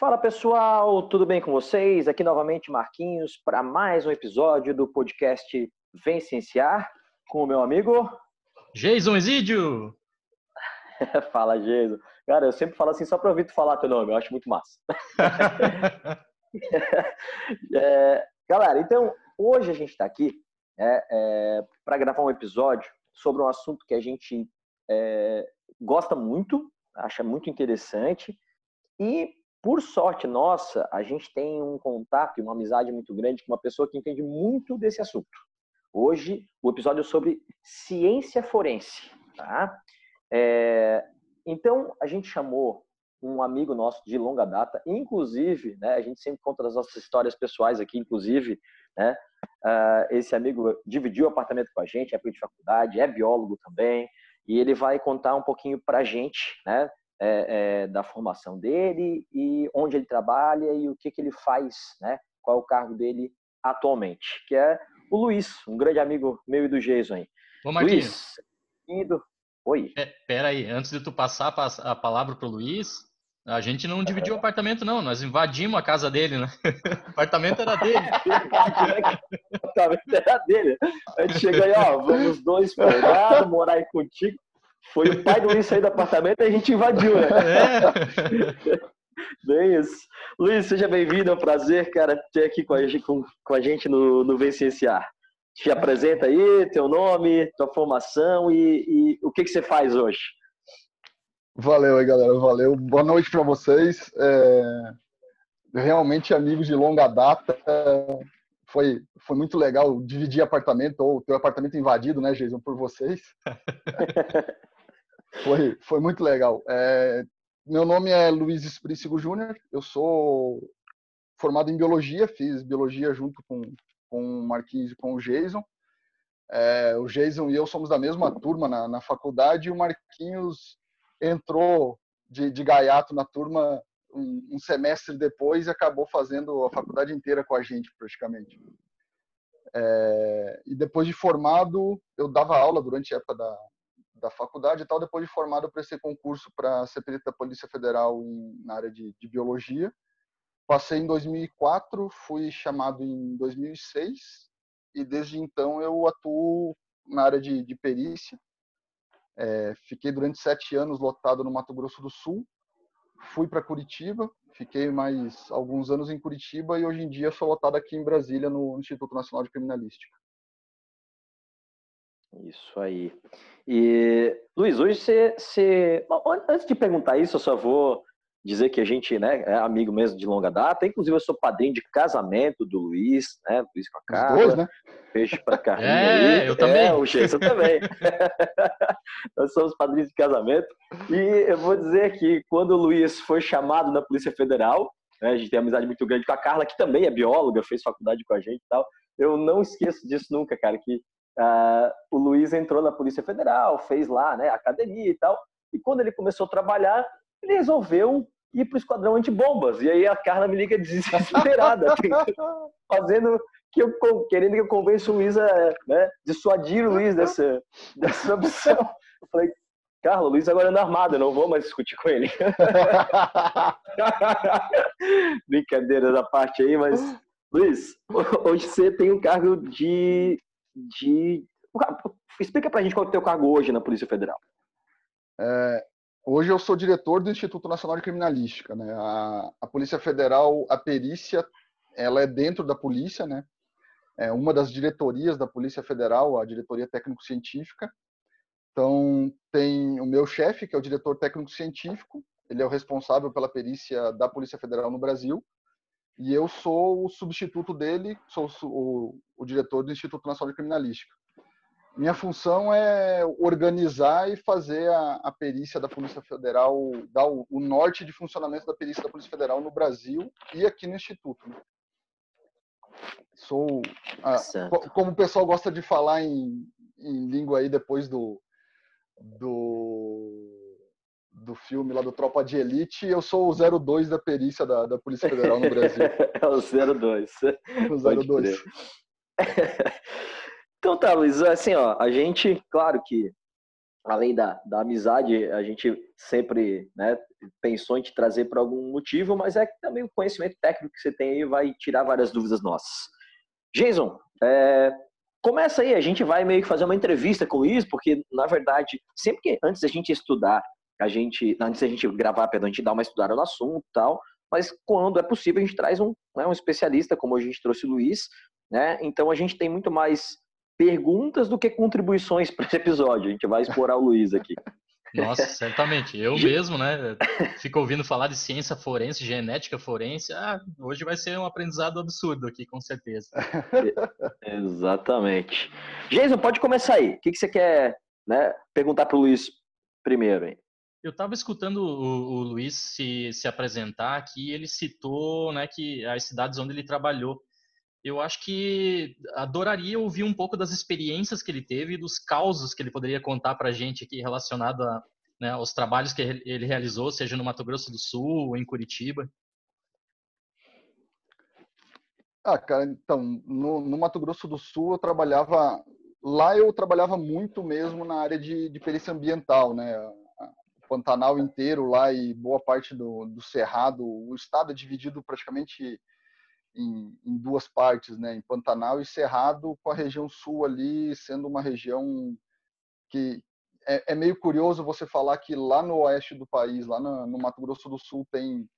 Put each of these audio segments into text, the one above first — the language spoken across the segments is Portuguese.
Fala pessoal, tudo bem com vocês? Aqui novamente Marquinhos para mais um episódio do podcast Vem Cienciar com o meu amigo Jason Exídio. Fala, Jason. Cara, eu sempre falo assim só para ouvir tu falar teu nome, eu acho muito massa. é, galera, então hoje a gente está aqui é, é, para gravar um episódio sobre um assunto que a gente é, gosta muito, acha muito interessante e por sorte nossa, a gente tem um contato e uma amizade muito grande com uma pessoa que entende muito desse assunto. Hoje, o episódio é sobre ciência forense. Tá? É, então, a gente chamou um amigo nosso de longa data, inclusive, né, a gente sempre conta as nossas histórias pessoais aqui, inclusive, né, uh, esse amigo dividiu o apartamento com a gente, é de faculdade, é biólogo também, e ele vai contar um pouquinho para a gente, né, é, é, da formação dele e onde ele trabalha e o que, que ele faz, né? Qual é o cargo dele atualmente, que é o Luiz, um grande amigo meu e do Jason aí. Ô, Marquinhos. Luiz, indo. Oi. É, pera aí, antes de tu passar a palavra pro Luiz, a gente não dividiu o apartamento, não. Nós invadimos a casa dele, né? O apartamento era dele. o apartamento era dele. A gente chegou aí, ó, vamos dois morar aí contigo. Foi o pai do Luiz sair do apartamento e a gente invadiu, né? É. Bem isso. Luiz, seja bem-vindo, é um prazer, cara, ter aqui com a gente, com, com a gente no, no. Te apresenta aí, teu nome, tua formação e, e o que, que você faz hoje. Valeu aí, galera, valeu. Boa noite para vocês. É... Realmente amigos de longa data. Foi, foi muito legal dividir apartamento, ou ter apartamento invadido, né, Jason, por vocês. Foi, foi muito legal. É, meu nome é Luiz Esprícigo Júnior, eu sou formado em biologia, fiz biologia junto com, com o Marquinhos e com o Jason. É, o Jason e eu somos da mesma turma na, na faculdade e o Marquinhos entrou de, de gaiato na turma um, um, semestre depois e acabou fazendo a faculdade inteira com a gente, praticamente. É, e depois de formado, eu dava aula durante a época da, da faculdade e tal. Depois de formado, eu prestei concurso para ser perito da Polícia Federal em, na área de, de, biologia. Passei em 2004, fui chamado em 2006 e desde então eu atuo na área de, de perícia. É, fiquei durante sete anos lotado no Mato Grosso do Sul. Fui para Curitiba, fiquei mais alguns anos em Curitiba e hoje em dia sou lotado aqui em Brasília no Instituto Nacional de Criminalística. Isso aí. E, Luiz, hoje você, você. Antes de perguntar isso, eu só vou dizer que a gente né, é amigo mesmo de longa data. Inclusive, eu sou padrinho de casamento do Luiz, né? Luiz com a Carla. Os dois, né? Peixe para carrinho. É, eu também. É, o Gesso também. Nós somos padrinhos de casamento. E eu vou dizer que quando o Luiz foi chamado na Polícia Federal, né, a gente tem uma amizade muito grande com a Carla, que também é bióloga, fez faculdade com a gente e tal. Eu não esqueço disso nunca, cara, que Uh, o Luiz entrou na Polícia Federal, fez lá né, academia e tal. E quando ele começou a trabalhar, ele resolveu ir para o esquadrão antibombas. E aí a Carla me liga desesperada, fazendo que eu querendo que eu convença o Luiz a né, dissuadir o Luiz dessa, dessa opção. Eu falei, Carla, o Luiz agora anda armado, eu não vou mais discutir com ele. Brincadeira da parte aí, mas Luiz, hoje você tem um cargo de de. Explica pra gente qual é o teu cargo hoje na Polícia Federal. É, hoje eu sou diretor do Instituto Nacional de Criminalística. Né? A, a Polícia Federal, a perícia, ela é dentro da polícia, né? É uma das diretorias da Polícia Federal, a diretoria técnico-científica. Então, tem o meu chefe, que é o diretor técnico-científico, ele é o responsável pela perícia da Polícia Federal no Brasil. E eu sou o substituto dele, sou o, o diretor do Instituto Nacional de Criminalística. Minha função é organizar e fazer a, a perícia da Polícia Federal, dar o, o, norte de funcionamento da perícia da Polícia Federal no Brasil e aqui no Instituto. Né? Sou, a, como o pessoal gosta de falar em, em língua aí depois do, do do filme lá do Tropa de Elite, eu sou o 02 da perícia da, da Polícia Federal no Brasil. é o 02. O 02. então tá, Luiz, assim, ó, a gente, claro que além da, da amizade, a gente sempre né, pensou em te trazer por algum motivo, mas é que também o conhecimento técnico que você tem aí vai tirar várias dúvidas nossas. Jason, é, começa aí, a gente vai meio que fazer uma entrevista com o Luiz, porque, na verdade, sempre que antes da gente estudar, a gente, antes da gente gravar, perdão, a gente dá uma estudada no assunto e tal, mas quando é possível a gente traz um, né, um especialista, como a gente trouxe o Luiz, né? Então a gente tem muito mais perguntas do que contribuições para esse episódio. A gente vai explorar o Luiz aqui. Nossa, certamente. Eu mesmo, né? Fico ouvindo falar de ciência forense, genética forense. Ah, hoje vai ser um aprendizado absurdo aqui, com certeza. Exatamente. Jason, pode começar aí. O que, que você quer né, perguntar para o Luiz primeiro? Hein? Eu estava escutando o, o, Luiz se, se apresentar aqui, ele citou né, que as cidades onde ele trabalhou. Eu acho que adoraria ouvir um pouco das experiências que ele teve e dos causos que ele poderia contar para a gente aqui relacionado a, né, aos trabalhos que ele realizou, seja no Mato Grosso do Sul ou em Curitiba. Ah, cara, então, no, no Mato Grosso do Sul eu trabalhava lá eu trabalhava muito mesmo na área de, de perícia ambiental, né? Pantanal inteiro lá e boa parte do, do Cerrado. O estado é dividido praticamente em, em, duas partes, né? Em Pantanal e Cerrado, com a região sul ali sendo uma região que é, é meio curioso você falar que lá no oeste do país, lá no, no Mato Grosso do Sul, tem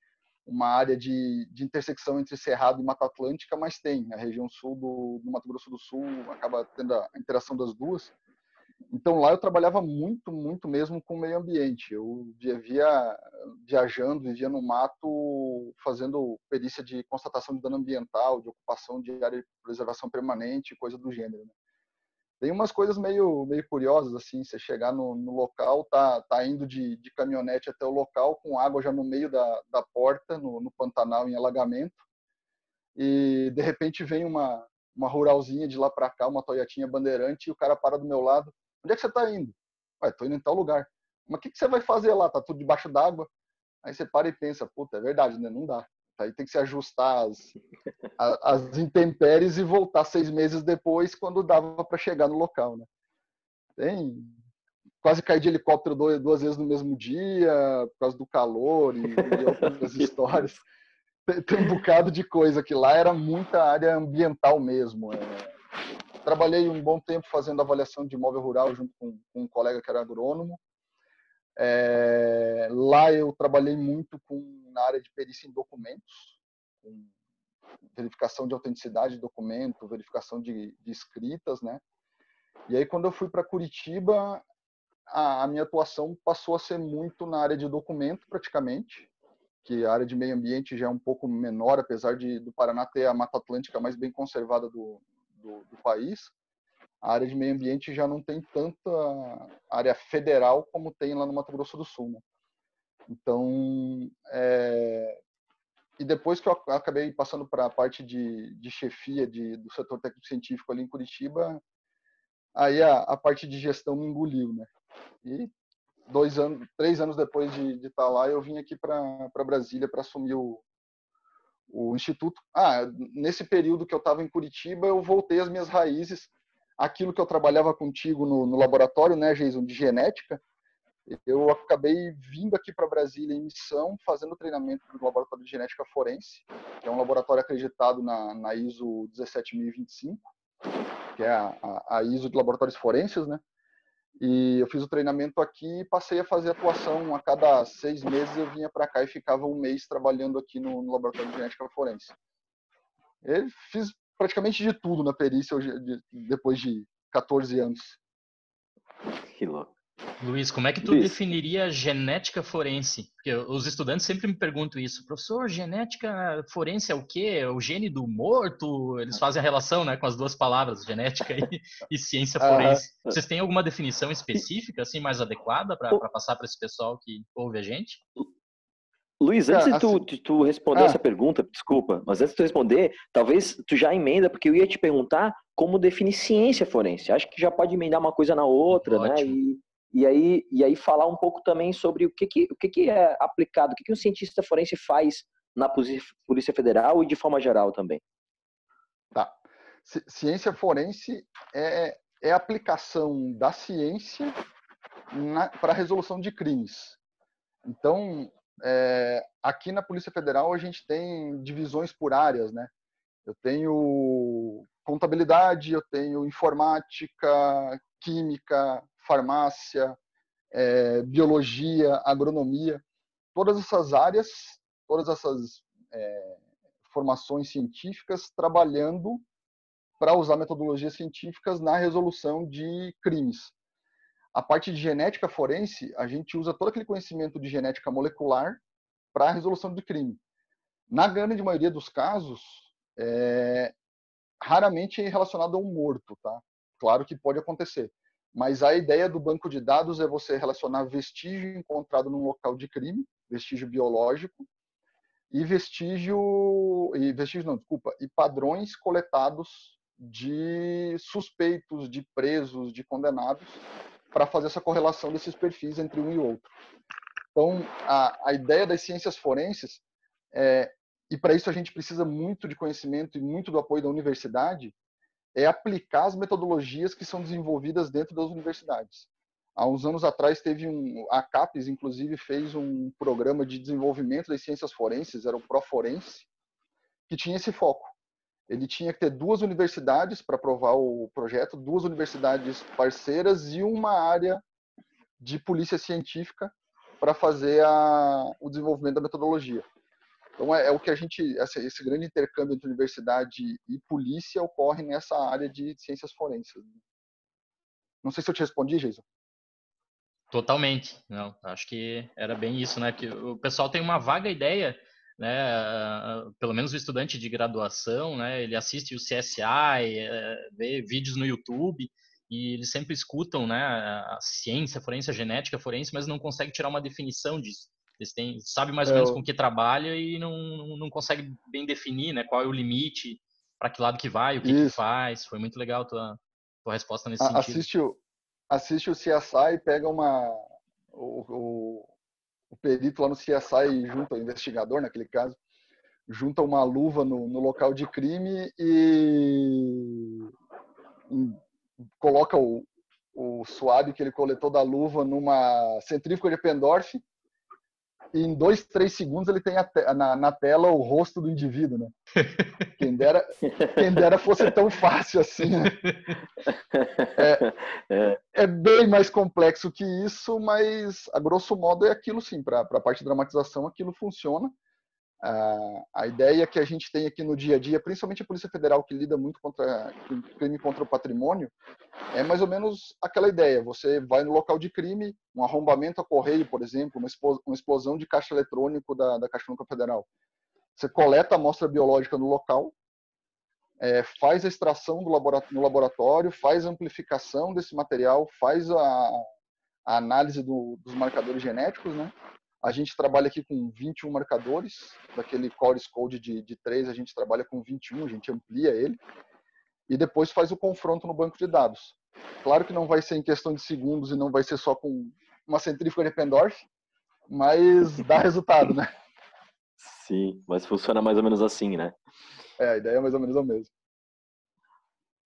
uma área de, de, intersecção entre Cerrado e Mata Atlântica, mas tem. A região sul do, do Mato Grosso do Sul acaba tendo a interação das duas. Então lá eu trabalhava muito, muito mesmo com o meio ambiente. Eu vivia viajando, vivia no mato, fazendo perícia de constatação de dano ambiental, de ocupação de área de preservação permanente, coisa do gênero. Né? Tem umas coisas meio, meio curiosas, assim, você chegar no, no local, tá, tá indo de, de caminhonete até o local, com água já no meio da, da porta, no, no Pantanal, em alagamento, e de repente vem uma, uma ruralzinha de lá para cá, uma Toyotinha bandeirante, e o cara para do meu lado, Onde é que você está indo? Ué, tô indo em tal lugar. Mas o que, que você vai fazer lá? Tá tudo debaixo d'água? Aí você para e pensa, puta, é verdade, né? Não dá. Aí tem que se ajustar às, às intempéries e voltar seis meses depois, quando dava para chegar no local, né? Tem quase cair de helicóptero duas vezes no mesmo dia, por causa do calor e, e outras histórias. Tem, tem, um bocado de coisa que lá era muita área ambiental mesmo. É trabalhei um bom tempo fazendo avaliação de imóvel rural junto com, com um colega que era agrônomo. É, lá eu trabalhei muito com, na área de perícia em documentos, com verificação de autenticidade de documento, verificação de, de escritas, né? E aí quando eu fui para Curitiba, a, a, minha atuação passou a ser muito na área de documento, praticamente, que a área de meio ambiente já é um pouco menor, apesar de do Paraná ter a Mata Atlântica mais bem conservada do, do, do país, a área de meio ambiente já não tem tanta área federal como tem lá no Mato Grosso do Sul. Né? Então, é... e depois que eu acabei passando para a parte de, de chefia de, do setor técnico-científico ali em Curitiba, aí a, a, parte de gestão me engoliu, né? E dois anos, três anos depois de, de estar tá lá, eu vim aqui para Brasília para assumir o, o instituto. Ah, nesse período que eu estava em Curitiba, eu voltei às minhas raízes, aquilo que eu trabalhava contigo no, no laboratório, né, Jason, de genética. Eu acabei vindo aqui para Brasília em missão, fazendo treinamento no laboratório de genética forense, que é um laboratório acreditado na, na ISO 17025, que é a, a, a ISO de laboratórios forenses, né? E eu fiz o treinamento aqui e passei a fazer atuação a cada seis meses. Eu vinha para cá e ficava um mês trabalhando aqui no, no laboratório de genética forense. Eu fiz praticamente de tudo na perícia depois de 14 anos. Que louco. Luiz, como é que tu Luiz. definiria genética forense? Porque os estudantes sempre me perguntam isso. Professor, genética forense é o quê? É o gene do morto? Eles fazem a relação né, com as duas palavras, genética e, e ciência forense. Ah, Vocês têm alguma definição específica, assim, mais adequada para passar para esse pessoal que ouve a gente? Luiz, antes de tu, de tu responder ah. essa pergunta, desculpa, mas antes de tu responder, talvez tu já emenda, porque eu ia te perguntar como definir ciência forense. Acho que já pode emendar uma coisa na outra, né? Ótimo. né? E e aí, e aí falar um pouco também sobre o que, que, o que, que é aplicado, o que, que um cientista forense faz na Polícia Federal e de forma geral também. Tá. Ciência forense é, é a aplicação da ciência para a resolução de crimes. Então, é, aqui na Polícia Federal a gente tem divisões por áreas, né? Eu tenho contabilidade, eu tenho informática, química, farmácia, é, biologia, agronomia, todas essas áreas, todas essas é, formações científicas trabalhando para usar metodologias científicas na resolução de crimes. A parte de genética forense, a gente usa todo aquele conhecimento de genética molecular para a resolução de crime. Na grande maioria dos casos, é, raramente é relacionado a um morto, tá? Claro que pode acontecer. Mas a ideia do banco de dados é você relacionar vestígio encontrado num local de crime, vestígio biológico, e vestígio e vestígio não, desculpa, e padrões coletados de suspeitos, de presos, de condenados, para fazer essa correlação desses perfis entre um e outro. Então, a, a ideia das ciências forenses é, e para isso a gente precisa muito de conhecimento e muito do apoio da universidade, é aplicar as metodologias que são desenvolvidas dentro das universidades. Há uns anos atrás teve um, a CAPES inclusive fez um programa de desenvolvimento das ciências forenses, era o Proforense, que tinha esse foco. Ele tinha que ter duas universidades para aprovar o projeto, duas universidades parceiras e uma área de polícia científica para fazer a, o desenvolvimento da metodologia. Então, é, é o que a gente, essa, esse grande intercâmbio entre universidade e polícia ocorre nessa área de ciências forenses. Não sei se eu te respondi, Jason. Totalmente. Não, acho que era bem isso, né? Porque o pessoal tem uma vaga ideia, né? Pelo menos o estudante de graduação, né? Ele assiste o CSI, é, vê vídeos no YouTube e eles sempre escutam, né? A ciência forense, a genética forense, mas não consegue tirar uma definição disso. Eles têm, sabe mais ou menos com que trabalha e não, não, não consegue bem definir, né? Qual é o limite, para que lado que vai, o que, que, faz. Foi muito legal a tua, tua resposta nesse sentido. Assiste o, assiste o CSI e pega uma... O, o, o perito lá no CSI junto, o investigador naquele caso, junta uma luva no, no local de crime e, e coloca o, o suave que ele coletou da luva numa centrífuga de Pendorf e em dois, três segundos ele tem na, na, tela o rosto do indivíduo, né? Quem dera, quem dera fosse tão fácil assim. Né? É, é, é, bem mais complexo que isso, mas a grosso modo é aquilo sim. Para a parte de dramatização, aquilo funciona. A ideia que a gente tem aqui no dia a dia, principalmente a Polícia Federal, que lida muito contra crime contra o patrimônio, é mais ou menos aquela ideia. Você vai no local de crime, um arrombamento a correio, por exemplo, uma explosão de caixa eletrônico da, da Caixa Econômica Federal. Você coleta a amostra biológica no local, é, faz a extração laboratório, no laboratório, faz a amplificação desse material, faz a, a análise do, dos marcadores genéticos, né? A gente trabalha aqui com 21 marcadores, daquele core code de, de 3, a gente trabalha com 21, a gente amplia ele, e depois faz o confronto no banco de dados. Claro que não vai ser em questão de segundos e não vai ser só com uma centrífuga de Pendorf, mas dá resultado, né? Sim, mas funciona mais ou menos assim, né? É, a ideia é mais ou menos a mesma.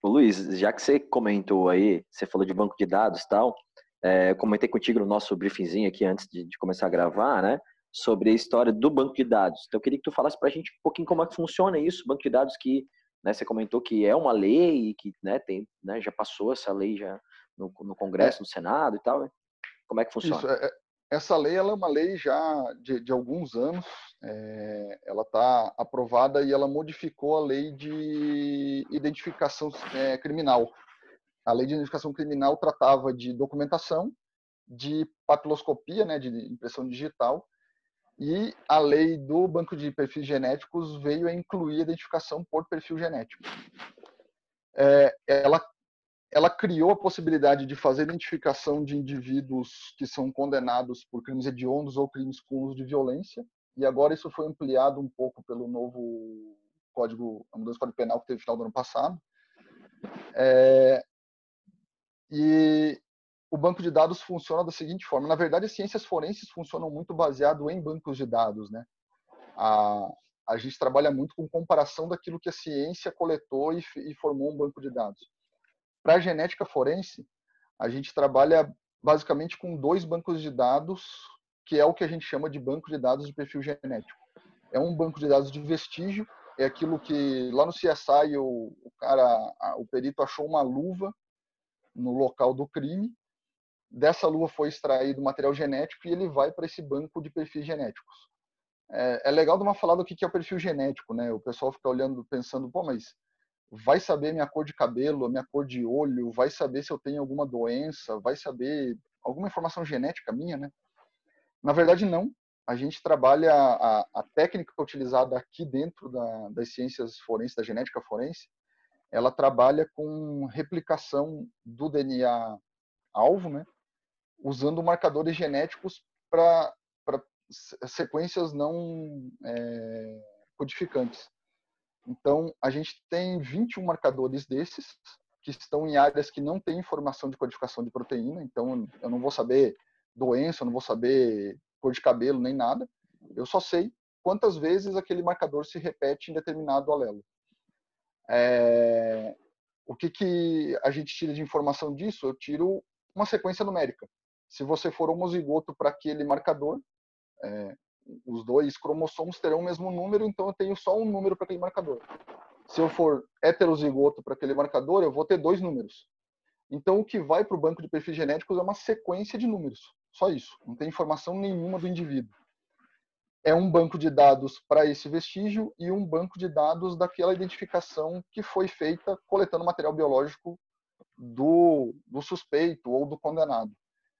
Ô, Luiz, já que você comentou aí, você falou de banco de dados e tal, é, comentei contigo no nosso briefingzinho aqui antes de, de, começar a gravar, né? Sobre a história do banco de dados. Então, eu queria que tu falasse para a gente um pouquinho como é que funciona isso, banco de dados que né, você comentou que é uma lei que né, tem, né, já passou essa lei já no, no Congresso, é. no Senado e tal. Né? Como é que funciona? Isso, é, é essa lei ela é uma lei já de, de alguns anos. É, ela está aprovada e ela modificou a lei de identificação é, criminal a lei de identificação criminal tratava de documentação, de papiloscopia, né, de impressão digital, e a lei do banco de perfis genéticos veio a incluir a identificação por perfil genético. É, ela, ela criou a possibilidade de fazer identificação de indivíduos que são condenados por crimes hediondos ou crimes com uso de violência, e agora isso foi ampliado um pouco pelo novo código, a mudança do código penal que teve final do ano passado. É, e o banco de dados funciona da seguinte forma: na verdade, as ciências forenses funcionam muito baseado em bancos de dados, né? A, a gente trabalha muito com comparação daquilo que a ciência coletou e, e formou um banco de dados. Para a genética forense, a gente trabalha basicamente com dois bancos de dados, que é o que a gente chama de banco de dados de perfil genético. É um banco de dados de vestígio, é aquilo que lá no CSI o, o cara, o perito achou uma luva no local do crime. Dessa luva foi extraído material genético e ele vai para esse banco de perfis genéticos. É, é legal dar uma falada do que é o perfil genético, né? O pessoal fica olhando, pensando, pô, mas vai saber minha cor de cabelo, minha cor de olho, vai saber se eu tenho alguma doença, vai saber alguma informação genética minha, né? Na verdade, não. A gente trabalha a, a técnica utilizada aqui dentro da, das ciências forenses, da genética forense, ela trabalha com replicação do DNA alvo, né? Usando marcadores genéticos para sequências não é, codificantes. Então, a gente tem 21 marcadores desses, que estão em áreas que não têm informação de codificação de proteína. Então, eu não vou saber doença, eu não vou saber cor de cabelo, nem nada. Eu só sei quantas vezes aquele marcador se repete em determinado alelo. É... O que, que a gente tira de informação disso? Eu tiro uma sequência numérica. Se você for homozigoto para aquele marcador, é, os dois cromossomos terão o mesmo número, então eu tenho só um número para aquele marcador. Se eu for heterozigoto para aquele marcador, eu vou ter dois números. Então o que vai para o banco de perfis genéticos é uma sequência de números, só isso. Não tem informação nenhuma do indivíduo. É um banco de dados para esse vestígio e um banco de dados daquela identificação que foi feita coletando material biológico do, do suspeito ou do condenado.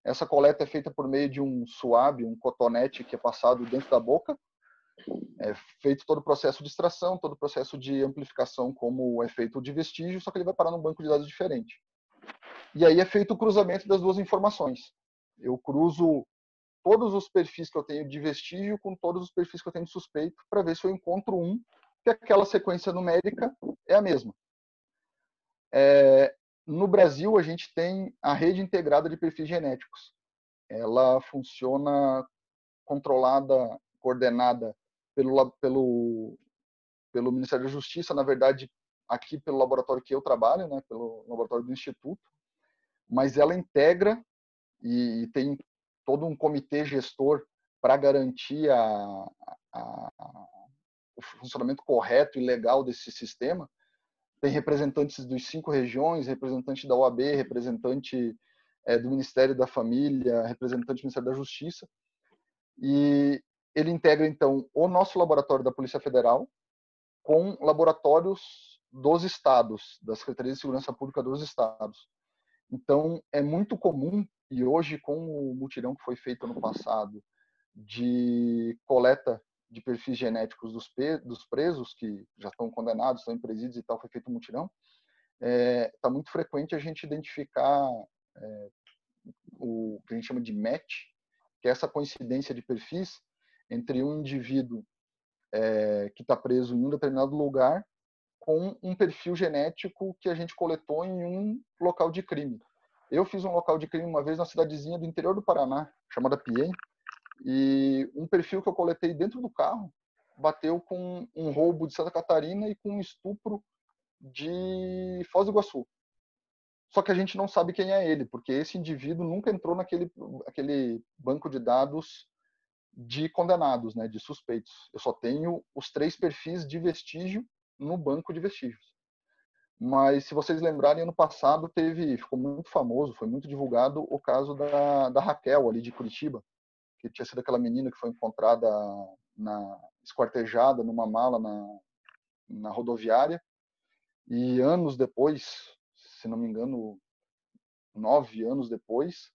Essa coleta é feita por meio de um suave, um cotonete que é passado dentro da boca. É feito todo o processo de extração, todo o processo de amplificação, como é feito de vestígio, só que ele vai parar num banco de dados diferente. E aí é feito o cruzamento das duas informações. Eu cruzo todos os perfis que eu tenho de vestígio com todos os perfis que eu tenho de suspeito para ver se eu encontro um que aquela sequência numérica é a mesma. É, no Brasil, a gente tem a rede integrada de perfis genéticos. Ela funciona controlada, coordenada pelo, pelo, pelo Ministério da Justiça, na verdade, aqui pelo laboratório que eu trabalho, né, pelo laboratório do Instituto, mas ela integra e, tem todo um comitê gestor para garantir a, a, a, o funcionamento correto e legal desse sistema, tem representantes dos cinco regiões, representante da OAB, representante é, do Ministério da Família, representante do Ministério da Justiça. E ele integra, então, o nosso laboratório da Polícia Federal com laboratórios dos estados, da Secretaria de Segurança Pública dos estados. Então, é muito comum, e hoje, com o mutirão que foi feito no passado, de coleta de perfis genéticos dos, dos presos que já estão condenados, estão em presídios e tal, foi feito um mutirão, está é, tá muito frequente a gente identificar é, o que a gente chama de match, que é essa coincidência de perfis entre um indivíduo é, que está preso em um determinado lugar com um perfil genético que a gente coletou em um local de crime. Eu fiz um local de crime uma vez na cidadezinha do interior do Paraná, chamada Piem, e um perfil que eu coletei dentro do carro bateu com um roubo de Santa Catarina e com um estupro de Foz do Iguaçu. Só que a gente não sabe quem é ele, porque esse indivíduo nunca entrou naquele aquele banco de dados de condenados, né, de suspeitos. Eu só tenho os três perfis de vestígio no banco de vestígios. Mas se vocês lembrarem, ano passado teve, ficou muito famoso, foi muito divulgado o caso da, da Raquel ali de Curitiba, que tinha sido aquela menina que foi encontrada na esquartejada numa mala na, na rodoviária e anos depois, se não me engano, nove anos depois,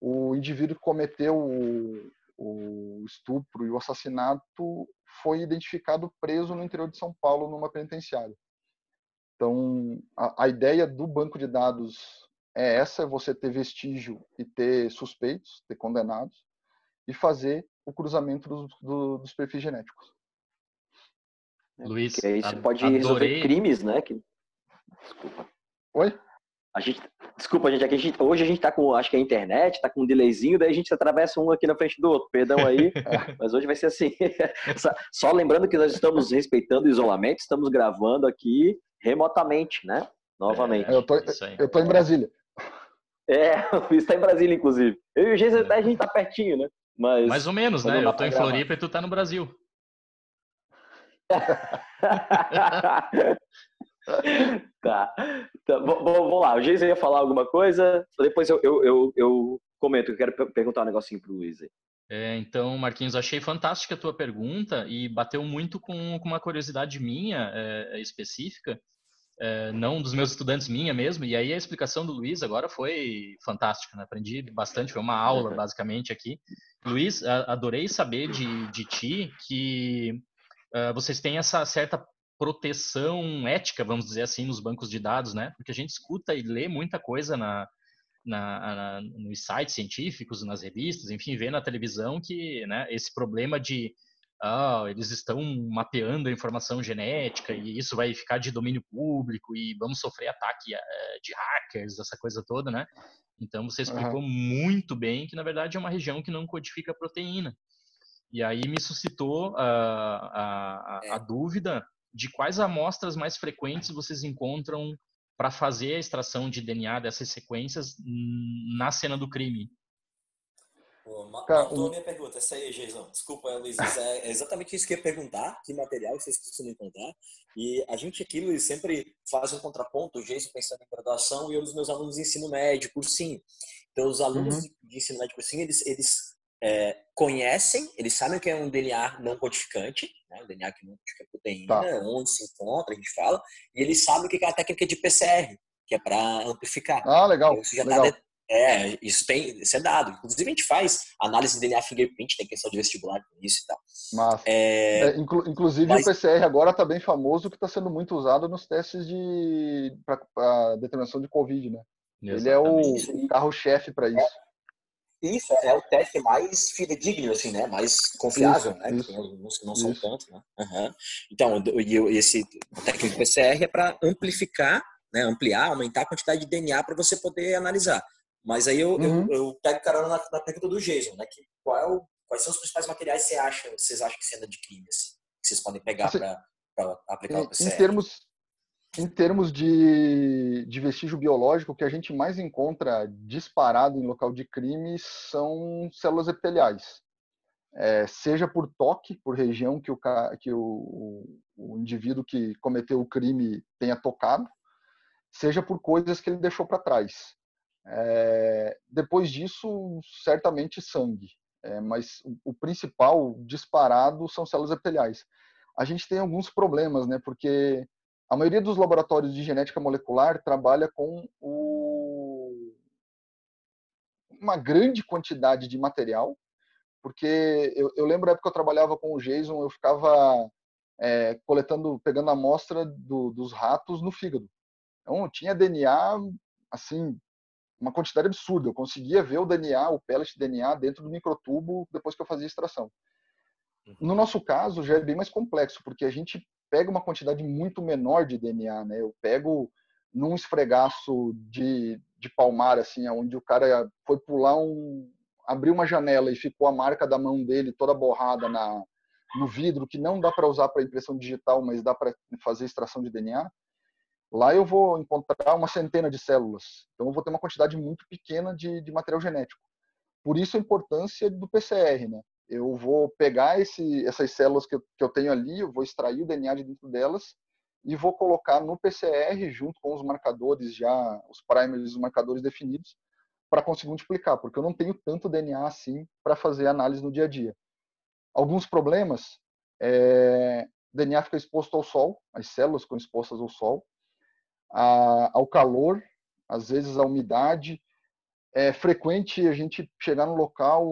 o indivíduo que cometeu o, o estupro e o assassinato foi identificado preso no interior de São Paulo numa penitenciária. Então, a, a ideia do banco de dados é essa: é você ter vestígio e ter suspeitos, ter condenados, e fazer o cruzamento dos, do, dos perfis genéticos. É, Luiz, Porque aí você pode adorei. resolver crimes, né? Que... Desculpa. Oi? A gente, desculpa, gente, aqui a gente, hoje a gente tá com, acho que a internet, tá com um delayzinho, daí a gente atravessa um aqui na frente do outro, perdão aí, mas hoje vai ser assim. Só lembrando que nós estamos respeitando o isolamento, estamos gravando aqui remotamente, né? Novamente. É, eu, tô, eu tô em Brasília. É, o Luiz está em Brasília, inclusive. Eu e o Geisa, a gente tá pertinho, né? Mas, Mais ou menos, né? Eu tô em Floripa e tu tá no Brasil. tá. tá. Vamos lá, o Geisa ia falar alguma coisa, depois eu, eu, eu, eu comento, eu quero perguntar um negocinho pro Luiz aí. É, então, Marquinhos, achei fantástica a tua pergunta e bateu muito com, com uma curiosidade minha é, específica, é, não dos meus estudantes, minha mesmo. E aí a explicação do Luiz agora foi fantástica, né? aprendi bastante, foi uma aula uhum. basicamente aqui. Luiz, adorei saber de, de ti que uh, vocês têm essa certa proteção ética, vamos dizer assim, nos bancos de dados, né? Porque a gente escuta e lê muita coisa na, na, na, nos sites científicos, nas revistas, enfim, vê na televisão que né, esse problema de ah, eles estão mapeando a informação genética e isso vai ficar de domínio público e vamos sofrer ataque uh, de hackers, essa coisa toda, né? Então você explicou uhum. muito bem que na verdade é uma região que não codifica proteína. E aí me suscitou uh, a, a, a, dúvida de quais amostras mais frequentes vocês encontram para fazer a extração de DNA dessas sequências na cena do crime? Pô, matou minha pergunta. Essa aí, Jason. Desculpa, Luiz. É exatamente isso que eu ia perguntar. Que material vocês costumam encontrar? E a gente aqui, Luiz, sempre faz um contraponto. O Jason pensando em graduação e eu os meus alunos de ensino médio, cursinho. Então, os alunos uhum. de ensino médio, cursinho, eles, eles é, conhecem, eles sabem que é um DNA não codificante, né? um DNA que não codifica proteína, tá. onde se encontra, a gente fala, e eles sabem que é a técnica de PCR, que é para amplificar. Ah, legal. Então, isso já tá legal. Tá é, isso tem, isso é dado. Inclusive a gente faz análise de DNA fingerprint, tem questão de vestibular com isso e tal. Mas, é, é, inclu, inclusive mas, o PCR agora está bem famoso, que está sendo muito usado nos testes de para determinação de COVID, né? Exatamente. Ele é o, carro-chefe para isso. Isso é o teste mais fidedigno, assim, né? Mais confiável, isso, né? Isso, que não são tanto, né? Uhum. Então, e esse técnico PCR é para amplificar, né? Ampliar, aumentar a quantidade de DNA para você poder analisar. Mas aí eu, uhum. eu, eu, pego carona na, na, pergunta do Jason, né? Que qual é o, quais são os principais materiais que você acha, vocês acham que cena de crime, assim, que vocês podem pegar assim, para aplicar em, o PCR? Em termos, em termos de, de vestígio biológico, o que a gente mais encontra disparado em local de crime são células epiteliais. É, seja por toque, por região que, o, que o, o indivíduo que cometeu o crime tenha tocado, seja por coisas que ele deixou para trás. É, depois disso, certamente sangue, é, mas o, o, principal disparado são células epiteliais. A gente tem alguns problemas, né? Porque a maioria dos laboratórios de genética molecular trabalha com o... uma grande quantidade de material, porque eu, eu lembro a época que eu trabalhava com o Jason, eu ficava é, coletando, pegando a amostra do, dos ratos no fígado. Então, tinha DNA, assim, uma quantidade absurda. Eu conseguia ver o DNA, o pellet DNA dentro do microtubo depois que eu fazia extração. Uhum. No nosso caso, já é bem mais complexo, porque a gente pega uma quantidade muito menor de DNA, né? Eu pego num esfregaço de, de palmar, assim, onde o cara foi pular um... abriu uma janela e ficou a marca da mão dele toda borrada na, no vidro, que não dá para usar para impressão digital, mas dá para fazer extração de DNA. Lá eu vou encontrar uma centena de células. Então eu vou ter uma quantidade muito pequena de, de material genético. Por isso a importância do PCR, né? eu vou pegar esse, essas células que eu, que eu tenho ali, eu vou extrair o DNA de dentro delas e vou colocar no PCR junto com os marcadores já, os primers, os marcadores definidos, para conseguir multiplicar, porque eu não tenho tanto DNA assim para fazer análise no dia a dia. Alguns problemas, é, o DNA fica exposto ao sol, as células ficam expostas ao sol, a, ao calor, às vezes à umidade. É frequente a gente chegar no local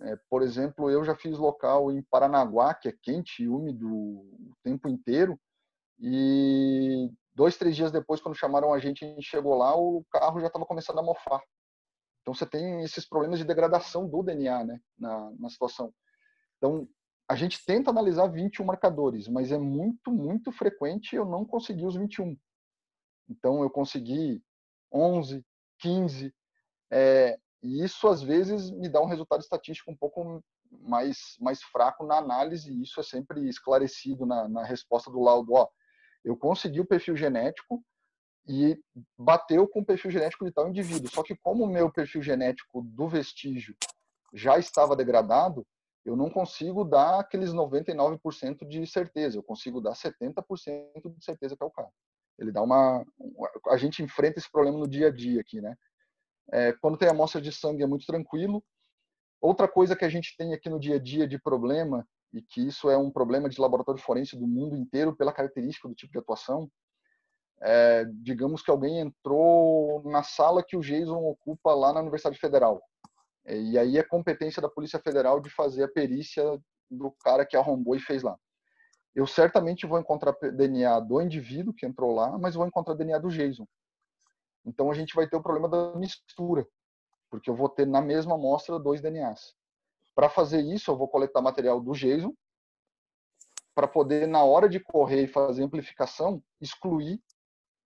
é, por exemplo, eu já fiz local em Paranaguá, que é quente e úmido o tempo inteiro, e dois, três dias depois, quando chamaram a gente, a gente chegou lá, o carro já estava começando a mofar. Então você tem esses problemas de degradação do DNA né, na, na situação. Então a gente tenta analisar 21 marcadores, mas é muito, muito frequente eu não conseguir os 21. Então eu consegui 11, 15. É, e isso, às vezes, me dá um resultado estatístico um pouco mais, mais fraco na análise, e isso é sempre esclarecido na, na resposta do laudo. Ó, eu consegui o perfil genético, e bateu com o perfil genético de tal indivíduo. Só que como o meu perfil genético do vestígio já estava degradado, eu não consigo dar aqueles 99% de certeza, eu consigo dar 70% de certeza que é o cara. Ele dá uma. A gente enfrenta esse problema no dia a dia aqui, né? É, quando tem amostra de sangue é muito tranquilo. Outra coisa que a gente tem aqui no dia a dia de problema, e que isso é um problema de laboratório forense do mundo inteiro pela característica do tipo de atuação, é, digamos que alguém entrou na sala que o Jason ocupa lá na Universidade Federal. E aí é competência da Polícia Federal de fazer a perícia do cara que arrombou e fez lá. Eu certamente vou encontrar DNA do indivíduo que entrou lá, mas vou encontrar DNA do Jason. Então a gente vai ter o problema da mistura, porque eu vou ter na mesma amostra dois DNAs. Para fazer isso, eu vou coletar material do Jason, para poder, na hora de correr e fazer amplificação, excluir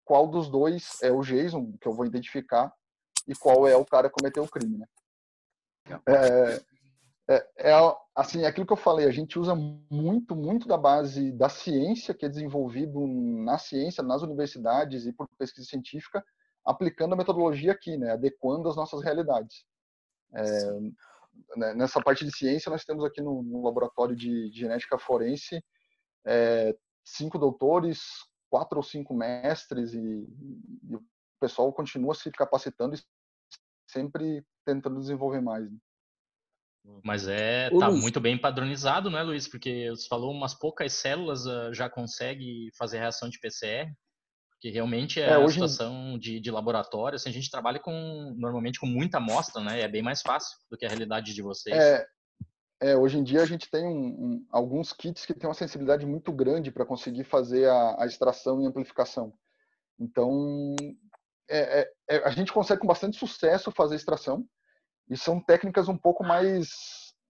qual dos dois é o Jason, que eu vou identificar, e qual é o cara que cometeu o crime. Né? É, é, é, assim, é aquilo que eu falei, a gente usa muito, muito da base da ciência, que é desenvolvido na ciência, nas universidades e por pesquisa científica, aplicando a metodologia aqui, né, adequando as nossas realidades. É, né, nessa parte de ciência, nós temos aqui no, no laboratório de, de, genética forense é, cinco doutores, quatro ou cinco mestres, e, e, o pessoal continua se capacitando e sempre tentando desenvolver mais. Né? Mas é, tá Luiz. muito bem padronizado, né, Luiz? Porque você falou umas poucas células uh, já consegue fazer reação de PCR que realmente é, é uma situação de, de laboratório. Assim, a gente trabalha com normalmente com muita amostra, né? É bem mais fácil do que a realidade de vocês. É, é hoje em dia a gente tem um, um, alguns kits que têm uma sensibilidade muito grande para conseguir fazer a, a, extração e amplificação. Então, é, é, é, a gente consegue com bastante sucesso fazer extração e são técnicas um pouco mais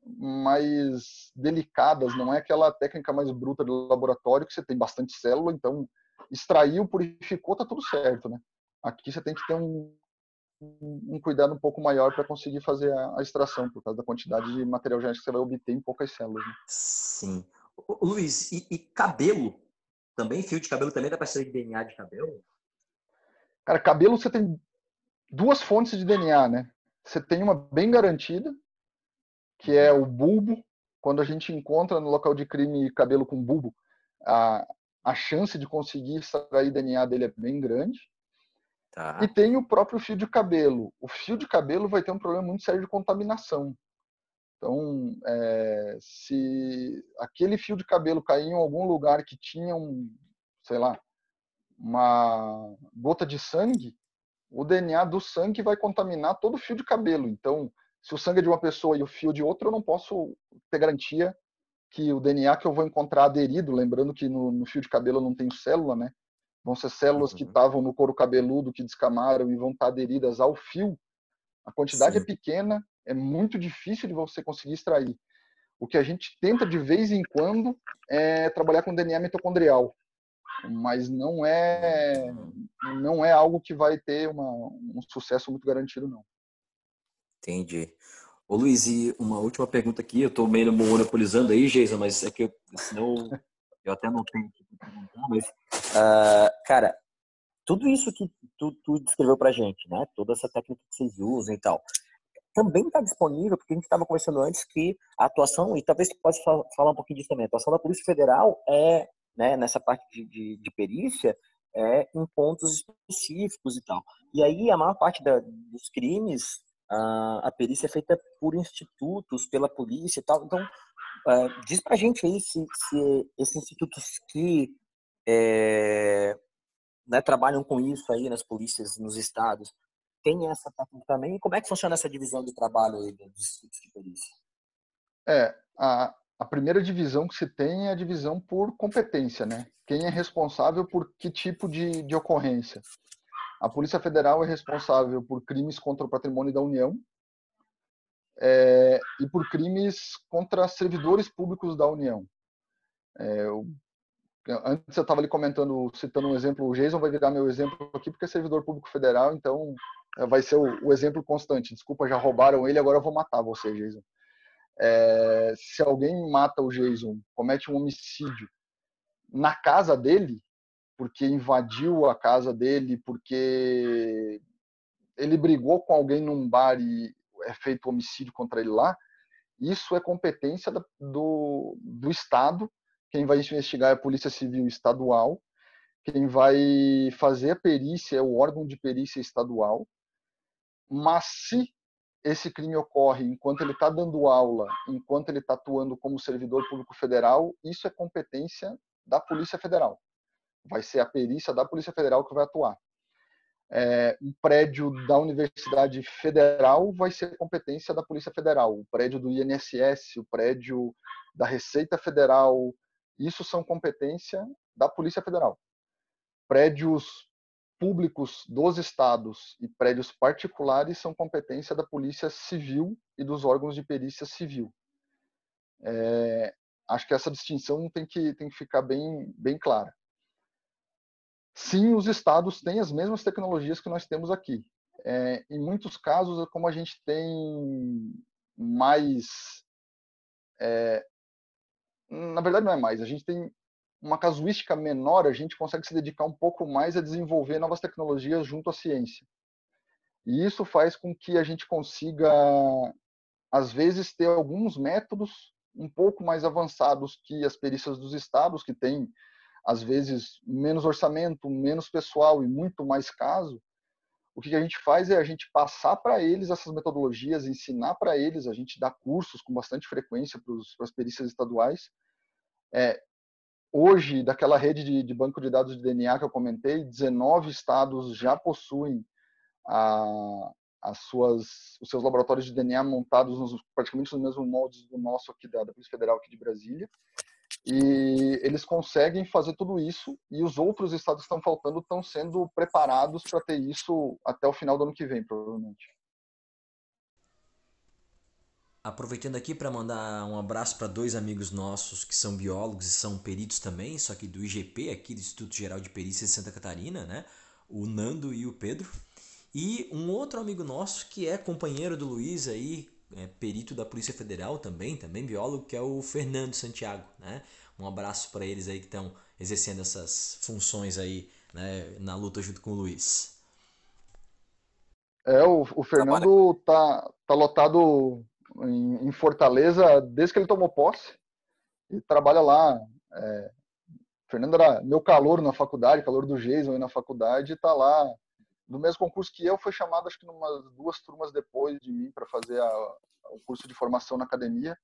mais delicadas, não é aquela técnica mais bruta do laboratório que você tem bastante célula, então extraiu, purificou, tá tudo certo, né? Aqui você tem que ter um, um cuidado um pouco maior para conseguir fazer a, a, extração, por causa da quantidade de material genético que você vai obter em poucas células. Né? Sim. Ô, Luiz, e, e, cabelo? Também? Fio de cabelo também dá para ser de DNA de cabelo? Cara, cabelo você tem duas fontes de DNA, né? Você tem uma bem garantida, que é o bulbo. Quando a gente encontra no local de crime cabelo com bulbo, a, a chance de conseguir extrair DNA dele é bem grande. Tá. E tem o próprio fio de cabelo. O fio de cabelo vai ter um problema muito sério de contaminação. Então, é, se aquele fio de cabelo cair em algum lugar que tinha um, sei lá, uma gota de sangue, o DNA do sangue vai contaminar todo o fio de cabelo. Então, se o sangue é de uma pessoa e o fio de outra, eu não posso ter garantia que o DNA que eu vou encontrar aderido, lembrando que no, no fio de cabelo eu não tenho célula, né? Vão ser células uhum. que estavam no couro cabeludo, que descamaram e vão estar aderidas ao fio. A quantidade é Sim. é pequena, é muito difícil de você conseguir extrair. O que a gente tenta de vez em quando é trabalhar com DNA mitocondrial, mas não é não é algo que vai ter uma, um sucesso muito garantido não. Entendi. Ô Luiz, e uma última pergunta aqui, eu estou meio monopolizando aí, Geisa, mas é que eu, senão eu até não tenho que perguntar, mas, uh, cara, tudo isso que tu, tu descreveu pra gente, né, toda essa técnica que vocês usam e tal, também está disponível, porque a gente estava conversando antes que a atuação, e talvez você possa falar um pouquinho disso também, a atuação da Polícia Federal é, né, nessa parte de, de, de perícia, é em pontos específicos e tal. E aí a maior parte da, dos crimes a, a perícia é feita por institutos, pela polícia e tal. Então, uh, diz pra gente aí se, se esses institutos que é, né, trabalham com isso aí nas polícias, nos estados, tem essa técnica também? E como é que funciona essa divisão de trabalho aí dos institutos de perícia? É, a, a primeira divisão que se tem é a divisão por competência, né? Quem é responsável por que tipo de, de ocorrência. A Polícia Federal é responsável por crimes contra o patrimônio da União é, e por crimes contra servidores públicos da União. É, eu, antes eu estava ali comentando, citando um exemplo, o Jason vai virar meu exemplo aqui porque é servidor público federal, então é, vai ser o, o exemplo constante. Desculpa, já roubaram ele, agora eu vou matar você, Jason. É, se alguém mata o Jason, comete um homicídio na casa dele, porque invadiu a casa dele, porque ele brigou com alguém num bar e é feito homicídio contra ele lá, isso é competência do, do Estado. Quem vai investigar é a Polícia Civil Estadual. Quem vai fazer a perícia é o órgão de perícia estadual. Mas se esse crime ocorre enquanto ele está dando aula, enquanto ele está atuando como servidor público federal, isso é competência da Polícia Federal. Vai ser a perícia da Polícia Federal que vai atuar é, um prédio da Universidade Federal vai ser competência da Polícia Federal, o prédio do INSS, o prédio da Receita Federal, isso são competência da Polícia Federal. Prédios públicos dos estados e prédios particulares são competência da Polícia Civil e dos órgãos de perícia civil. É, acho que essa distinção tem que, tem que ficar bem, bem clara. Sim, os estados têm as mesmas tecnologias que nós temos aqui. É, em muitos casos, como a gente tem mais. É, na verdade, não é mais, a gente tem uma casuística menor, a gente consegue se dedicar um pouco mais a desenvolver novas tecnologias junto à ciência. E isso faz com que a gente consiga, às vezes, ter alguns métodos um pouco mais avançados que as perícias dos estados, que têm às vezes menos orçamento, menos pessoal e muito mais caso, o que a gente faz é a gente passar para eles essas metodologias, ensinar para eles, a gente dá cursos com bastante frequência para as perícias estaduais. É, hoje, daquela rede de, de, banco de dados de DNA que eu comentei, 19 estados já possuem a, as suas, os seus laboratórios de DNA montados nos, praticamente nos mesmos moldes do nosso aqui da, da Polícia Federal aqui de Brasília. E eles conseguem fazer tudo isso e os outros estados que estão faltando estão sendo preparados para ter isso até o final do ano que vem, provavelmente. Aproveitando aqui para mandar um abraço para dois amigos nossos que são biólogos e são peritos também, só que do IGP, aqui do Instituto Geral de Perícia de Santa Catarina, né? O Nando e o Pedro. E um outro amigo nosso que é companheiro do Luiz aí, é, perito da Polícia Federal também, também biólogo, que é o Fernando Santiago, né? Um abraço para eles aí que estão exercendo essas funções aí né, na luta junto com o Luiz. É, o, o Fernando tá, tá lotado em, em, Fortaleza desde que ele tomou posse e trabalha lá. É, Fernando era meu calor na faculdade, calor do Jason aí na faculdade, e tá lá do mesmo concurso que eu, foi chamado acho que umas duas turmas depois de mim para fazer a, o curso de formação na academia.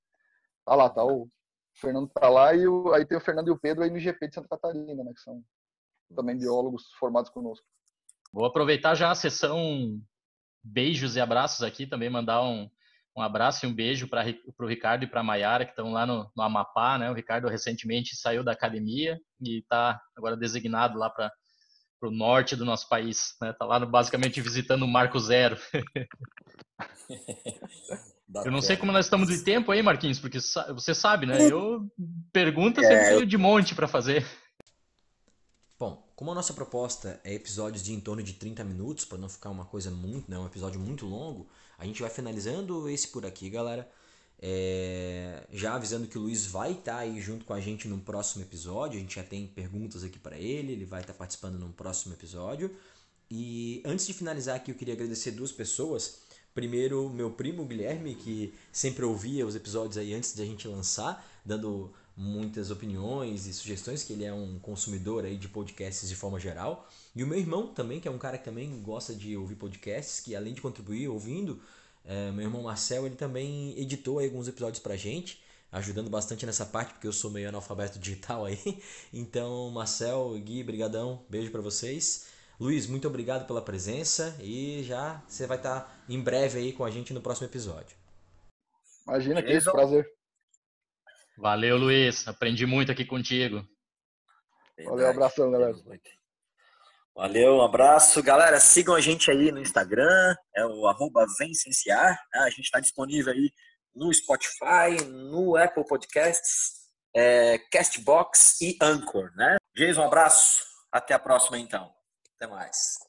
Tá lá, tá o Fernando tá lá e o, aí tem o Fernando e o Pedro aí no IGP de Santa Catarina, né, que são também biólogos formados conosco. Vou aproveitar já a sessão beijos e abraços aqui, também mandar um, um abraço e um beijo para o Ricardo e para a Maiara, que estão lá no, no Amapá, né? O Ricardo recentemente saiu da academia e está agora designado lá para o norte do nosso país. Né? Tá lá basicamente visitando o Marco Zero. eu não sei como nós estamos de tempo aí, Marquinhos, porque você sabe, né? Eu pergunta sempre é, tenho de monte para fazer. Bom, como a nossa proposta é episódios de em torno de 30 minutos, para não ficar uma coisa muito, né, um episódio muito longo, a gente vai finalizando esse por aqui, galera. É, já avisando que o Luiz vai estar tá aí junto com a gente no próximo episódio. A gente já tem perguntas aqui para ele, ele vai estar tá participando no próximo episódio. E antes de finalizar aqui, eu queria agradecer duas pessoas. Primeiro, meu primo Guilherme, que sempre ouvia os episódios aí antes de a gente lançar, dando muitas opiniões e sugestões, que ele é um consumidor aí de podcasts de forma geral. E o meu irmão também, que é um cara que também gosta de ouvir podcasts, que além de contribuir ouvindo, é, meu irmão Marcel, ele também editou alguns episódios pra gente, ajudando bastante nessa parte, porque eu sou meio analfabeto digital aí. Então, Marcel, Gui, brigadão, beijo para vocês. Luiz, muito obrigado pela presença e já você vai estar em breve aí com a gente no próximo episódio. Imagina, que isso, prazer. Valeu, Luiz. Aprendi muito aqui contigo. Valeu, abração, galera. Valeu, um abraço. Galera, sigam a gente aí no Instagram, é o arroba Vencenciar. Né? A gente está disponível aí no Spotify, no Apple Podcasts, é, Castbox e Anchor, né? Jason, um abraço. Até a próxima, então. Até mais.